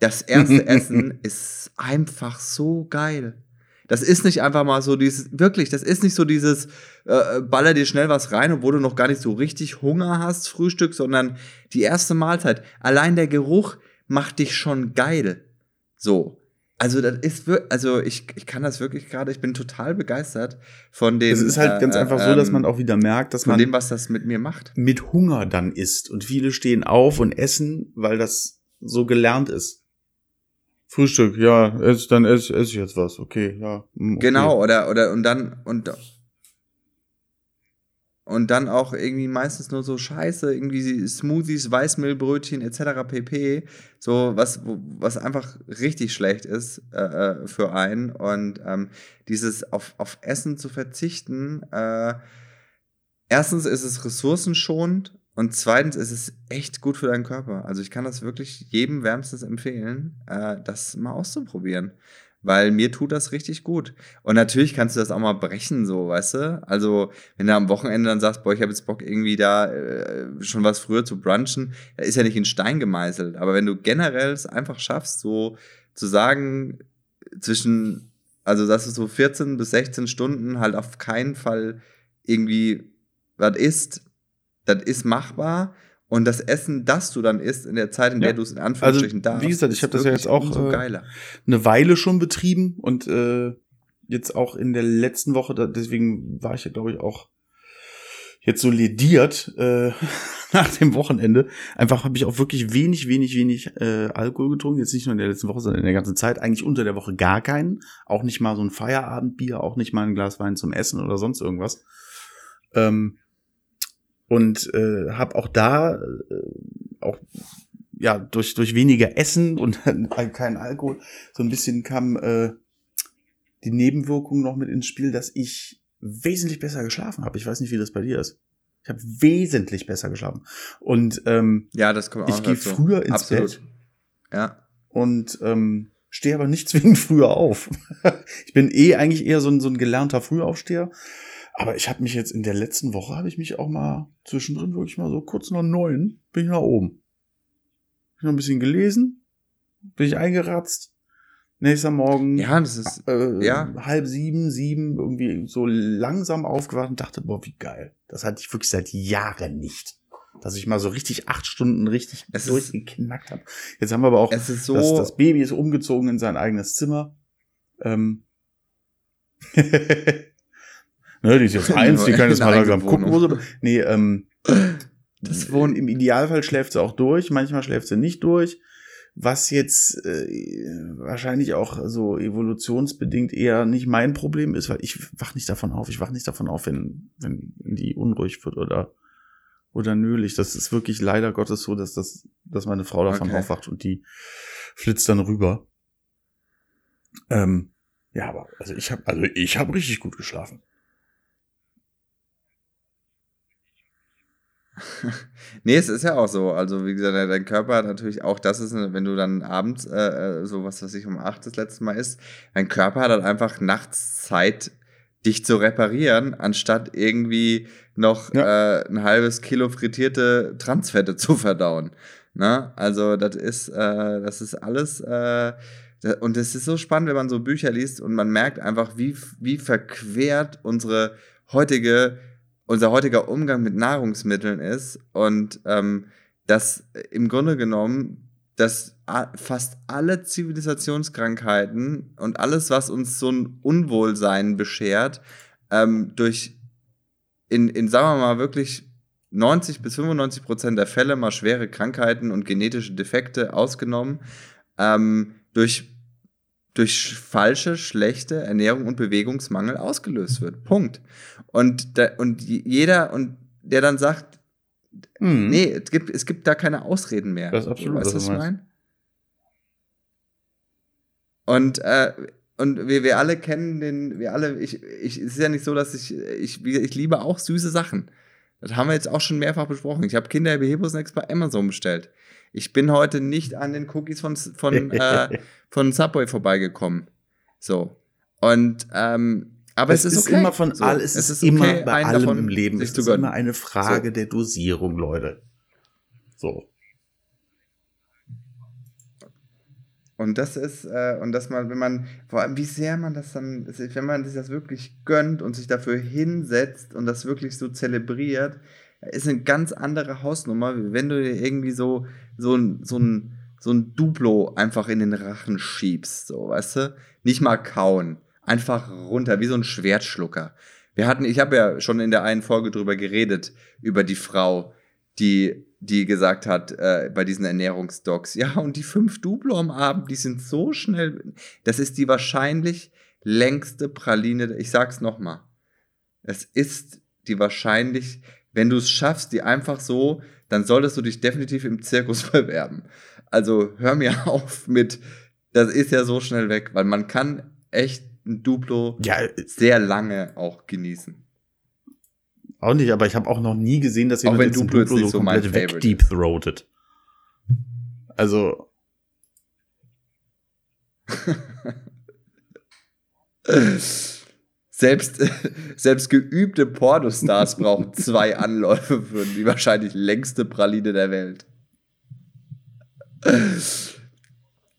das erste Essen ist einfach so geil. Das ist nicht einfach mal so dieses, wirklich, das ist nicht so dieses, äh, baller dir schnell was rein, obwohl du noch gar nicht so richtig Hunger hast, Frühstück, sondern die erste Mahlzeit. Allein der Geruch macht dich schon geil. So. Also, das ist wirklich, also ich, ich kann das wirklich gerade, ich bin total begeistert von dem. Es ist halt äh, ganz einfach so, dass man auch wieder merkt, dass von man dem, was das mit mir macht. mit Hunger dann isst. Und viele stehen auf und essen, weil das so gelernt ist. Frühstück, ja, ess, dann esse ess ich jetzt was, okay, ja. mm, okay. Genau, oder, oder, und dann, und, und dann auch irgendwie meistens nur so Scheiße, irgendwie Smoothies, Weißmehlbrötchen etc. pp. So, was, was einfach richtig schlecht ist äh, äh, für einen. Und ähm, dieses auf, auf Essen zu verzichten, äh, erstens ist es ressourcenschonend und zweitens ist es echt gut für deinen Körper. Also ich kann das wirklich jedem wärmstens empfehlen, äh, das mal auszuprobieren. Weil mir tut das richtig gut. Und natürlich kannst du das auch mal brechen, so, weißt du? Also, wenn du am Wochenende dann sagst, boah, ich habe jetzt Bock irgendwie da äh, schon was früher zu brunchen, ist ja nicht in Stein gemeißelt. Aber wenn du generell es einfach schaffst, so zu sagen, zwischen, also dass du so 14 bis 16 Stunden halt auf keinen Fall irgendwie was isst, das ist machbar. Und das Essen, das du dann isst in der Zeit, in Ja. der du es in Anführungsstrichen Also, darfst, wie gesagt, ich ist hab das ja jetzt auch, umso äh, geiler. eine Weile schon betrieben und äh, jetzt auch in der letzten Woche, da, deswegen war ich ja, glaube ich, auch jetzt so lediert äh, nach dem Wochenende. Einfach habe ich auch wirklich wenig, wenig, wenig äh, Alkohol getrunken. Jetzt nicht nur in der letzten Woche, sondern in der ganzen Zeit. Eigentlich unter der Woche gar keinen. Auch nicht mal so ein Feierabendbier, auch nicht mal ein Glas Wein zum Essen oder sonst irgendwas. Ähm, und äh, habe auch da äh, auch ja durch durch weniger Essen und keinen Alkohol so ein bisschen kam äh, die Nebenwirkung noch mit ins Spiel, dass ich wesentlich besser geschlafen habe. Ich weiß nicht, wie das bei dir ist. Ich habe wesentlich besser geschlafen und ähm, Ja, das kommt auch ich gehe früher ins Absolut. Bett Ja. und ähm, stehe aber nicht zwingend früher auf. ich bin eh eigentlich eher so ein, so ein gelernter Frühaufsteher. Aber ich habe mich jetzt in der letzten Woche, habe ich mich auch mal zwischendrin wirklich mal so kurz nach neun, bin ich nach oben. Ich noch ein bisschen gelesen, bin ich eingeratzt. Nächster Morgen Ja, das ist, äh, ja. halb sieben, sieben, irgendwie so langsam aufgewacht und dachte, boah, wie geil. Das hatte ich wirklich seit Jahren nicht. Dass ich mal so richtig acht Stunden richtig Es durchgeknackt habe. Jetzt haben wir aber auch es ist so, das, das Baby ist umgezogen in sein eigenes Zimmer. Ähm. ne, die ist jetzt eins, die kann jetzt mal langsam gucken, wo sie. Nee, ähm, das Wohn im Idealfall schläft sie auch durch, manchmal schläft sie nicht durch. Was jetzt äh, wahrscheinlich auch so evolutionsbedingt eher nicht mein Problem ist, weil ich wach nicht davon auf. Ich wach nicht davon auf, wenn, wenn die unruhig wird oder, oder nölig. Das ist wirklich leider Gottes so, dass das, dass meine Frau davon Okay. aufwacht und die flitzt dann rüber. Ähm, ja, aber also ich habe also ich habe richtig gut geschlafen. Nee, es ist ja auch so. Also, wie gesagt, dein Körper hat natürlich auch, das ist, wenn du dann abends, äh, äh, so was, was ich um acht das letzte Mal ist, dein Körper hat halt einfach nachts Zeit, dich zu reparieren, anstatt irgendwie noch äh, ein halbes Kilo frittierte Transfette zu verdauen. Ne? Also, das ist, äh, das ist alles, äh, und es ist so spannend, wenn man so Bücher liest und man merkt einfach, wie, wie verquert unsere heutige unser heutiger Umgang mit Nahrungsmitteln ist und ähm, dass im Grunde genommen, dass fast alle Zivilisationskrankheiten und alles, was uns so ein Unwohlsein beschert, ähm, durch in, in, sagen wir mal, wirklich 90 bis 95 Prozent der Fälle mal schwere Krankheiten und genetische Defekte ausgenommen, ähm, durch, durch falsche, schlechte Ernährung und Bewegungsmangel ausgelöst wird. Punkt. Und, da, und jeder, und der dann sagt, Mhm. nee, es gibt, es gibt da keine Ausreden mehr. Das ist absolut, Weißt du, was du meinst. meine? Und, äh, und wir, wir alle kennen den, wir alle, ich, ich, es ist ja nicht so, dass ich, ich, ich liebe auch süße Sachen. Das haben wir jetzt auch schon mehrfach besprochen. Ich habe Kinderbehebungssnacks bei Amazon bestellt. Ich bin heute nicht an den Cookies von, von, äh, von Subway vorbeigekommen. So. Und, ähm, aber es, es ist ist okay. immer von so. all, es ist, immer bei einen allem davon im Leben. Es ist gönnen. immer eine Frage So. der Dosierung, Leute. So. Und das ist, äh, und dass man, wenn man, vor allem, wie sehr man das dann, wenn man sich das wirklich gönnt und sich dafür hinsetzt und das wirklich so zelebriert, ist eine ganz andere Hausnummer, wie wenn du dir irgendwie so, so ein, so ein, so ein Duplo einfach in den Rachen schiebst, so, weißt du? Nicht mal kauen, einfach runter, wie so ein Schwertschlucker. Wir hatten, ich habe ja schon in der einen Folge drüber geredet, über die Frau, die, die gesagt hat, äh, bei diesen Ernährungsdocs, ja, und die fünf Duplo am Abend, die sind so schnell. Das ist die wahrscheinlich längste Praline. Ich sag's nochmal. Es ist die wahrscheinlich, wenn du es schaffst, die einfach so, dann solltest du dich definitiv im Zirkus bewerben. Also hör mir auf mit, das ist ja so schnell weg, weil man kann echt ein Duplo Ja, sehr lange auch genießen. auch nicht, aber ich habe auch noch nie gesehen, dass jemand wenn jetzt ein Duplo jetzt nicht so komplett Favorite wegdeepthroatet. Also, Selbst, selbst geübte Pornostars brauchen zwei Anläufe für die wahrscheinlich längste Praline der Welt.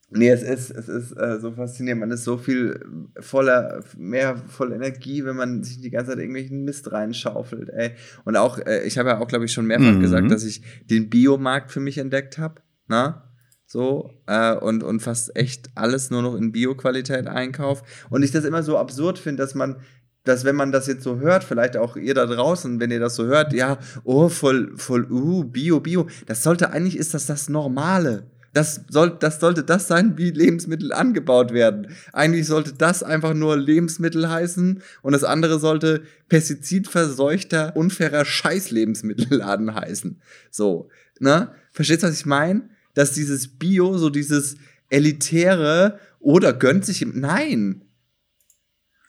Nee, es ist, es ist äh, so faszinierend. Man ist so viel voller, mehr voll Energie, wenn man sich die ganze Zeit irgendwelchen Mist reinschaufelt, ey. Und auch, äh, ich habe ja auch, glaube ich, schon mehrfach mhm. gesagt, dass ich den Biomarkt für mich entdeckt habe. Na? So, äh, und, und fast echt alles nur noch in Bio-Qualität einkaufe. Und ich das immer so absurd finde, dass man, dass wenn man das jetzt so hört, vielleicht auch ihr da draußen, wenn ihr das so hört, ja, oh, voll, voll, uh, Bio, Bio. Das sollte eigentlich, ist das das Normale. Das, soll, das sollte das sein, wie Lebensmittel angebaut werden. Eigentlich sollte das einfach nur Lebensmittel heißen und das andere sollte pestizidverseuchter, unfairer Scheiß-Lebensmittelladen heißen. So, ne? Verstehst du, was ich meine? Dass dieses Bio, so dieses elitäre oder gönnt sich, nein.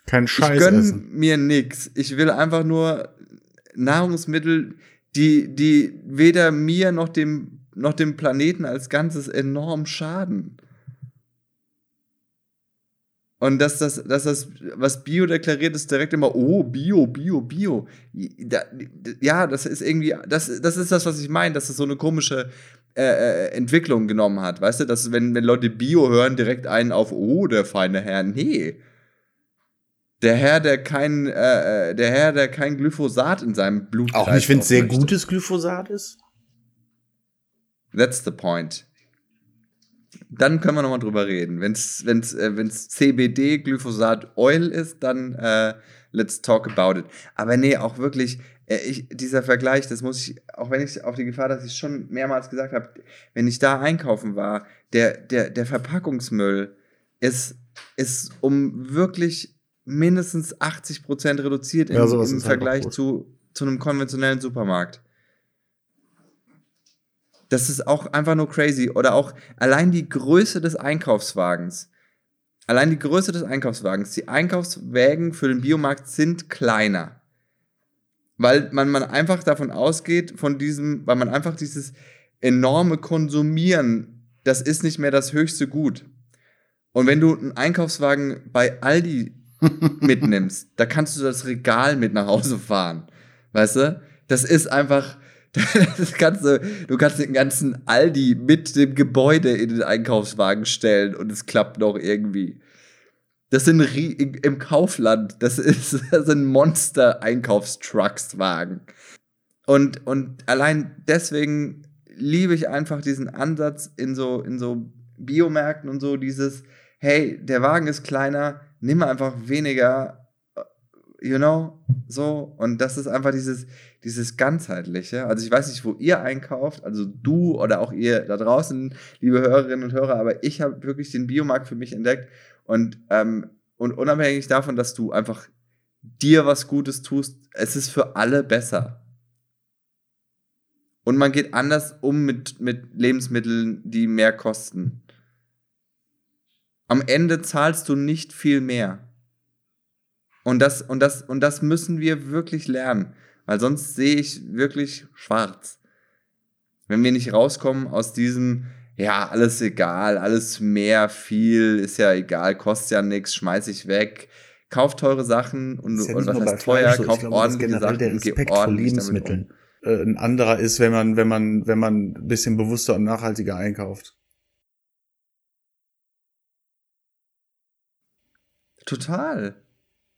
Kein Scheiß. Ich gönn mir nix. Ich will einfach nur Nahrungsmittel, die, die weder mir noch dem noch dem Planeten als Ganzes enorm schaden. Und dass das, dass das, was Bio deklariert, ist direkt immer, oh, Bio, Bio, Bio. Ja, das ist irgendwie, das, das ist das, was ich meine, dass es so eine komische äh, äh, Entwicklung genommen hat. Weißt du, dass wenn, wenn Leute Bio hören, direkt einen auf, oh, der feine Herr. Nee. Der Herr, der kein, äh, äh der Herr, der kein Glyphosat in seinem Blut Auch nicht, wenn es sehr gutes Glyphosat ist? That's the point. Dann können wir nochmal drüber reden. Wenn es wenn's, äh, wenn's CBD, Glyphosat, Oil ist, dann äh, let's talk about it. Aber nee, auch wirklich, ich, dieser Vergleich, das muss ich, auch wenn ich auf die Gefahr, dass ich schon mehrmals gesagt habe, wenn ich da einkaufen war, der, der, der Verpackungsmüll ist, ist um wirklich mindestens 80 Prozent reduziert ja, im, im halt Vergleich zu, zu einem konventionellen Supermarkt. Das ist auch einfach nur crazy. Oder auch allein die Größe des Einkaufswagens. Allein die Größe des Einkaufswagens. Die Einkaufswägen für den Biomarkt sind kleiner. Weil man, man einfach davon ausgeht, von diesem, weil man einfach dieses enorme Konsumieren, das ist nicht mehr das höchste Gut. Und wenn du einen Einkaufswagen bei Aldi mitnimmst, da kannst du das Regal mit nach Hause fahren. Weißt du? Das ist einfach, Das kannst du, du kannst den ganzen Aldi mit dem Gebäude in den Einkaufswagen stellen und es klappt noch irgendwie. Das sind im Kaufland, das, ist, das sind Monster-Einkaufstruckswagen. Und, und allein deswegen liebe ich einfach diesen Ansatz in so, in so Biomärkten und so, dieses, hey, der Wagen ist kleiner, nimm einfach weniger, you know, so. Und das ist einfach dieses, dieses ganzheitliche. Also ich weiß nicht, wo ihr einkauft, also du oder auch ihr da draußen, liebe Hörerinnen und Hörer, aber ich habe wirklich den Biomarkt für mich entdeckt und, ähm, und unabhängig davon, dass du einfach dir was Gutes tust, es ist für alle besser. Und man geht anders um mit, mit Lebensmitteln, die mehr kosten. Am Ende zahlst du nicht viel mehr. Und das, und das, und das müssen wir wirklich lernen weil sonst sehe ich wirklich schwarz. Wenn wir nicht rauskommen aus diesem, ja, alles egal, alles mehr, viel, ist ja egal, kostet ja nichts, schmeiß ich weg. Kauf teure Sachen und, ja und was heißt teuer, so. kauf glaube, ordentliche Sachen der Respekt vor Lebensmitteln. Um. Äh, ein anderer ist, wenn man, wenn man, wenn man ein bisschen bewusster und nachhaltiger einkauft. Total.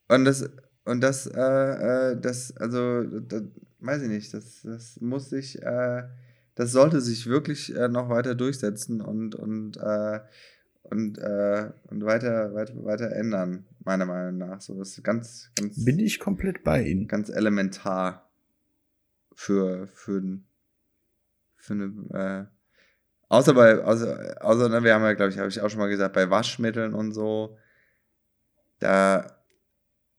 Und das, und das, äh, äh, das, also, das, weiß ich nicht, das, das muss sich, äh, das sollte sich wirklich äh, noch weiter durchsetzen und, und, äh, und, äh, und weiter, weiter, weiter ändern, meiner Meinung nach. So, das ist ganz, ganz. Bin ich komplett bei Ihnen. Ganz elementar für, für, für eine, außer bei, außer, außer, ne, wir haben ja, glaube ich, habe ich auch schon mal gesagt, bei Waschmitteln und so, da,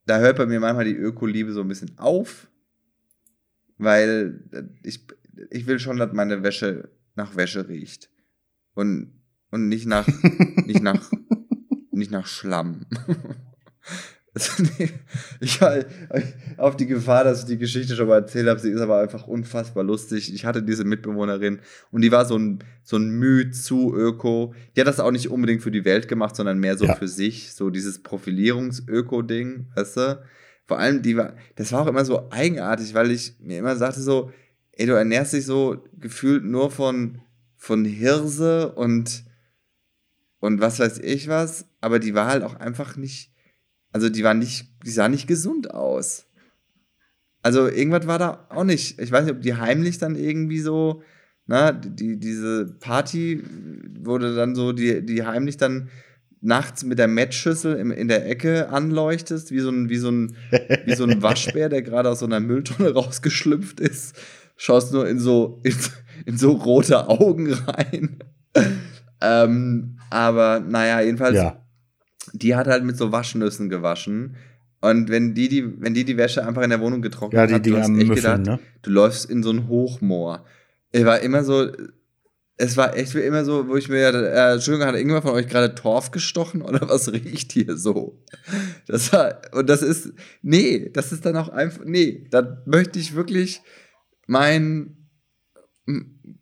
da hört bei mir manchmal die Ökoliebe so ein bisschen auf, weil ich, ich will schon, dass meine Wäsche nach Wäsche riecht. Und, und nicht nach, nicht nach, nicht nach Schlamm. ich war auf die Gefahr, dass ich die Geschichte schon mal erzählt habe. Sie ist aber einfach unfassbar lustig. Ich hatte diese Mitbewohnerin und die war so ein, so ein Mühe zu Öko. Die hat das auch nicht unbedingt für die Welt gemacht, sondern mehr so ja. für sich. So dieses Profilierungs-Öko-Ding, weißt du? Vor allem, die war, das war auch immer so eigenartig, weil ich mir immer sagte so, ey, du ernährst dich so gefühlt nur von, von Hirse und, und was weiß ich was, aber die war halt auch einfach nicht also die war nicht, die sah nicht gesund aus. Also irgendwas war da auch nicht. Ich weiß nicht, ob die heimlich dann irgendwie so, na, die, diese Party wurde dann so, die, die heimlich dann nachts mit der Mettschüssel in, in der Ecke anleuchtest, wie so ein, wie so ein, wie so ein Waschbär, der gerade aus so einer Mülltonne rausgeschlüpft ist. Schaust nur in so, in, in so rote Augen rein. ähm, aber naja, jedenfalls. Ja die hat halt mit so Waschnüssen gewaschen. Und wenn die, die, wenn die die Wäsche einfach in der Wohnung getrocknet ja, die hat, du hast echt Müffeln, gedacht, ne? du läufst in so ein Hochmoor. Es war immer so, es war echt wie immer so, wo ich mir, äh, Entschuldigung, hat irgendjemand von euch gerade Torf gestochen oder was riecht hier so? Das war, und das ist, nee, das ist dann auch einfach, nee, da möchte ich wirklich mein,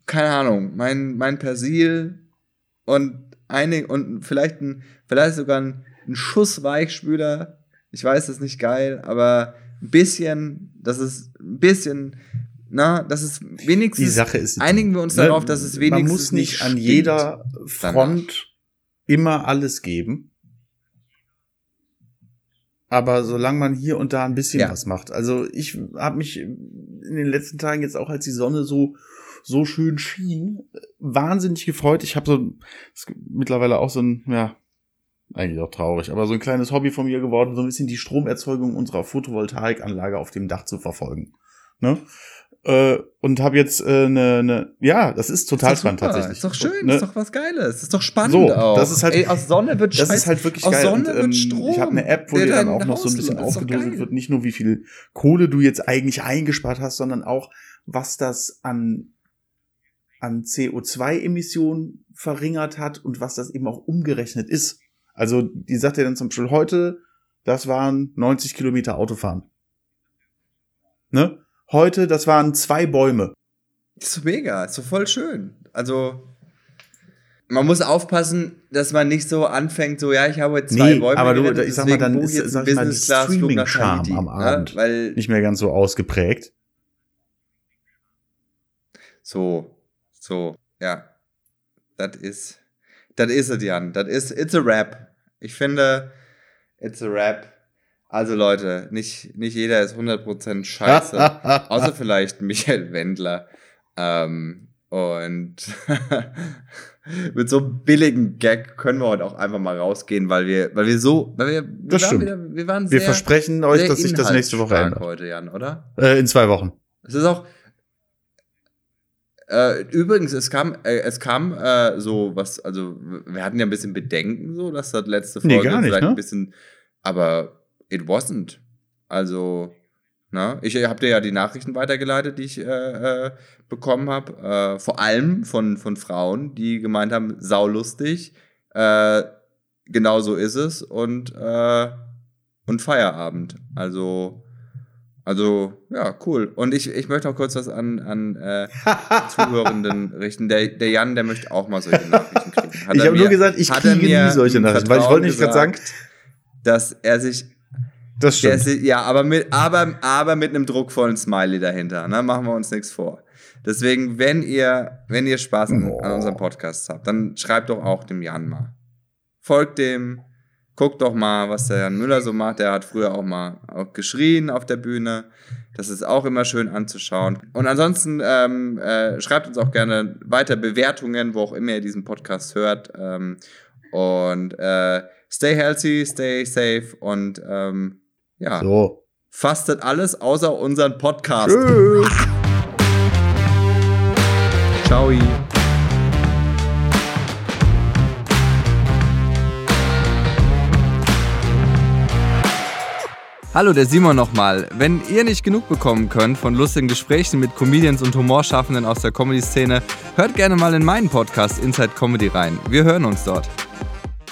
keine Ahnung, mein, mein Persil und einig und vielleicht ein, vielleicht sogar ein, ein Schuss Weichspüler. Ich weiß, das ist nicht geil, aber ein bisschen, das ist ein bisschen, na, das ist wenigstens. Die Sache ist, einigen wir uns ne, darauf, dass es wenigstens. Man muss nicht, nicht an jeder Front danach. immer alles geben. Aber solange man hier und da ein bisschen ja. was macht. Also ich habe mich in den letzten Tagen jetzt auch, als die Sonne so so schön schien, wahnsinnig gefreut. Ich habe so mittlerweile auch so ein, ja, eigentlich auch traurig, aber so ein kleines Hobby von mir geworden, so ein bisschen die Stromerzeugung unserer Photovoltaikanlage auf dem Dach zu verfolgen. Ne? Äh, und habe jetzt eine, äh, ne, ne, ja, das ist total ist spannend tatsächlich. Ist doch schön, ne? ist doch was Geiles, ist doch spannend so, auch. Das ist halt, Ey, aus Sonne wird Das ist halt wirklich aus geil. Sonne und, ähm, wird Strom, ich habe eine App, wo dir dann auch noch so ein bisschen aufgedröselt wird, nicht nur wie viel Kohle du jetzt eigentlich eingespart hast, sondern auch was das an an CO2-Emissionen verringert hat und was das eben auch umgerechnet ist. Also die sagt ja dann zum Beispiel heute, das waren 90 Kilometer Autofahren. Ne? Heute, das waren zwei Bäume. ist so mega, ist so voll schön. Also man muss aufpassen, dass man nicht so anfängt, so ja, ich habe heute zwei nee, Bäume. Aber du, ich sag mal, dann ist sag ich mal, Streaming-Charme am Abend ja, nicht mehr ganz so ausgeprägt. So, so, ja. Das ist, das ist es, Jan. Das ist, it's a rap. Ich finde, it's a rap. Also Leute, nicht, nicht jeder ist 100% scheiße. außer vielleicht Michael Wendler. Ähm, und mit so einem billigen Gag können wir heute auch einfach mal rausgehen, weil wir, weil wir so, weil wir, wir das waren stimmt. Wieder, wir waren sehr, Wir versprechen euch, dass sich das nächste Woche ändert. heute, Jan, oder? Äh, in zwei Wochen. Es ist auch, äh, übrigens, es kam, äh, es kam äh, so was, also wir hatten ja ein bisschen Bedenken, so, dass das letzte Folge nee, nicht, vielleicht ne? ein bisschen, aber it wasn't. Also, na, ich habe dir ja die Nachrichten weitergeleitet, die ich äh, äh, bekommen habe, äh, vor allem von, von Frauen, die gemeint haben, saulustig, äh, genau so ist es und, äh, und Feierabend. Also, also, ja, cool. Und ich, ich möchte auch kurz was an, an äh, Zuhörenden richten. Der, der Jan, der möchte auch mal solche Nachrichten kriegen. Hat ich habe nur gesagt, ich kriege nie solche Nachrichten, weil ich wollte nicht gerade sagen, dass er sich. Das stimmt. Sich, ja, aber mit, aber, aber mit einem druckvollen Smiley dahinter. Ne? Machen wir uns nichts vor. Deswegen, wenn ihr, wenn ihr Spaß an, an unserem Podcast habt, dann schreibt doch auch dem Jan mal. Folgt dem, Guckt doch mal, was der Jan Müller so macht. Der hat früher auch mal auch geschrien auf der Bühne. Das ist auch immer schön anzuschauen. Und ansonsten ähm, äh, schreibt uns auch gerne weiter Bewertungen, wo auch immer ihr diesen Podcast hört. Ähm, und äh, stay healthy, stay safe und ähm, ja. So. Fastet alles außer unseren Podcast. Tschüss. Ciao. Hallo, der Simon nochmal. Wenn ihr nicht genug bekommen könnt von lustigen Gesprächen mit Comedians und Humorschaffenden aus der Comedy-Szene, hört gerne mal in meinen Podcast Inside Comedy rein. Wir hören uns dort.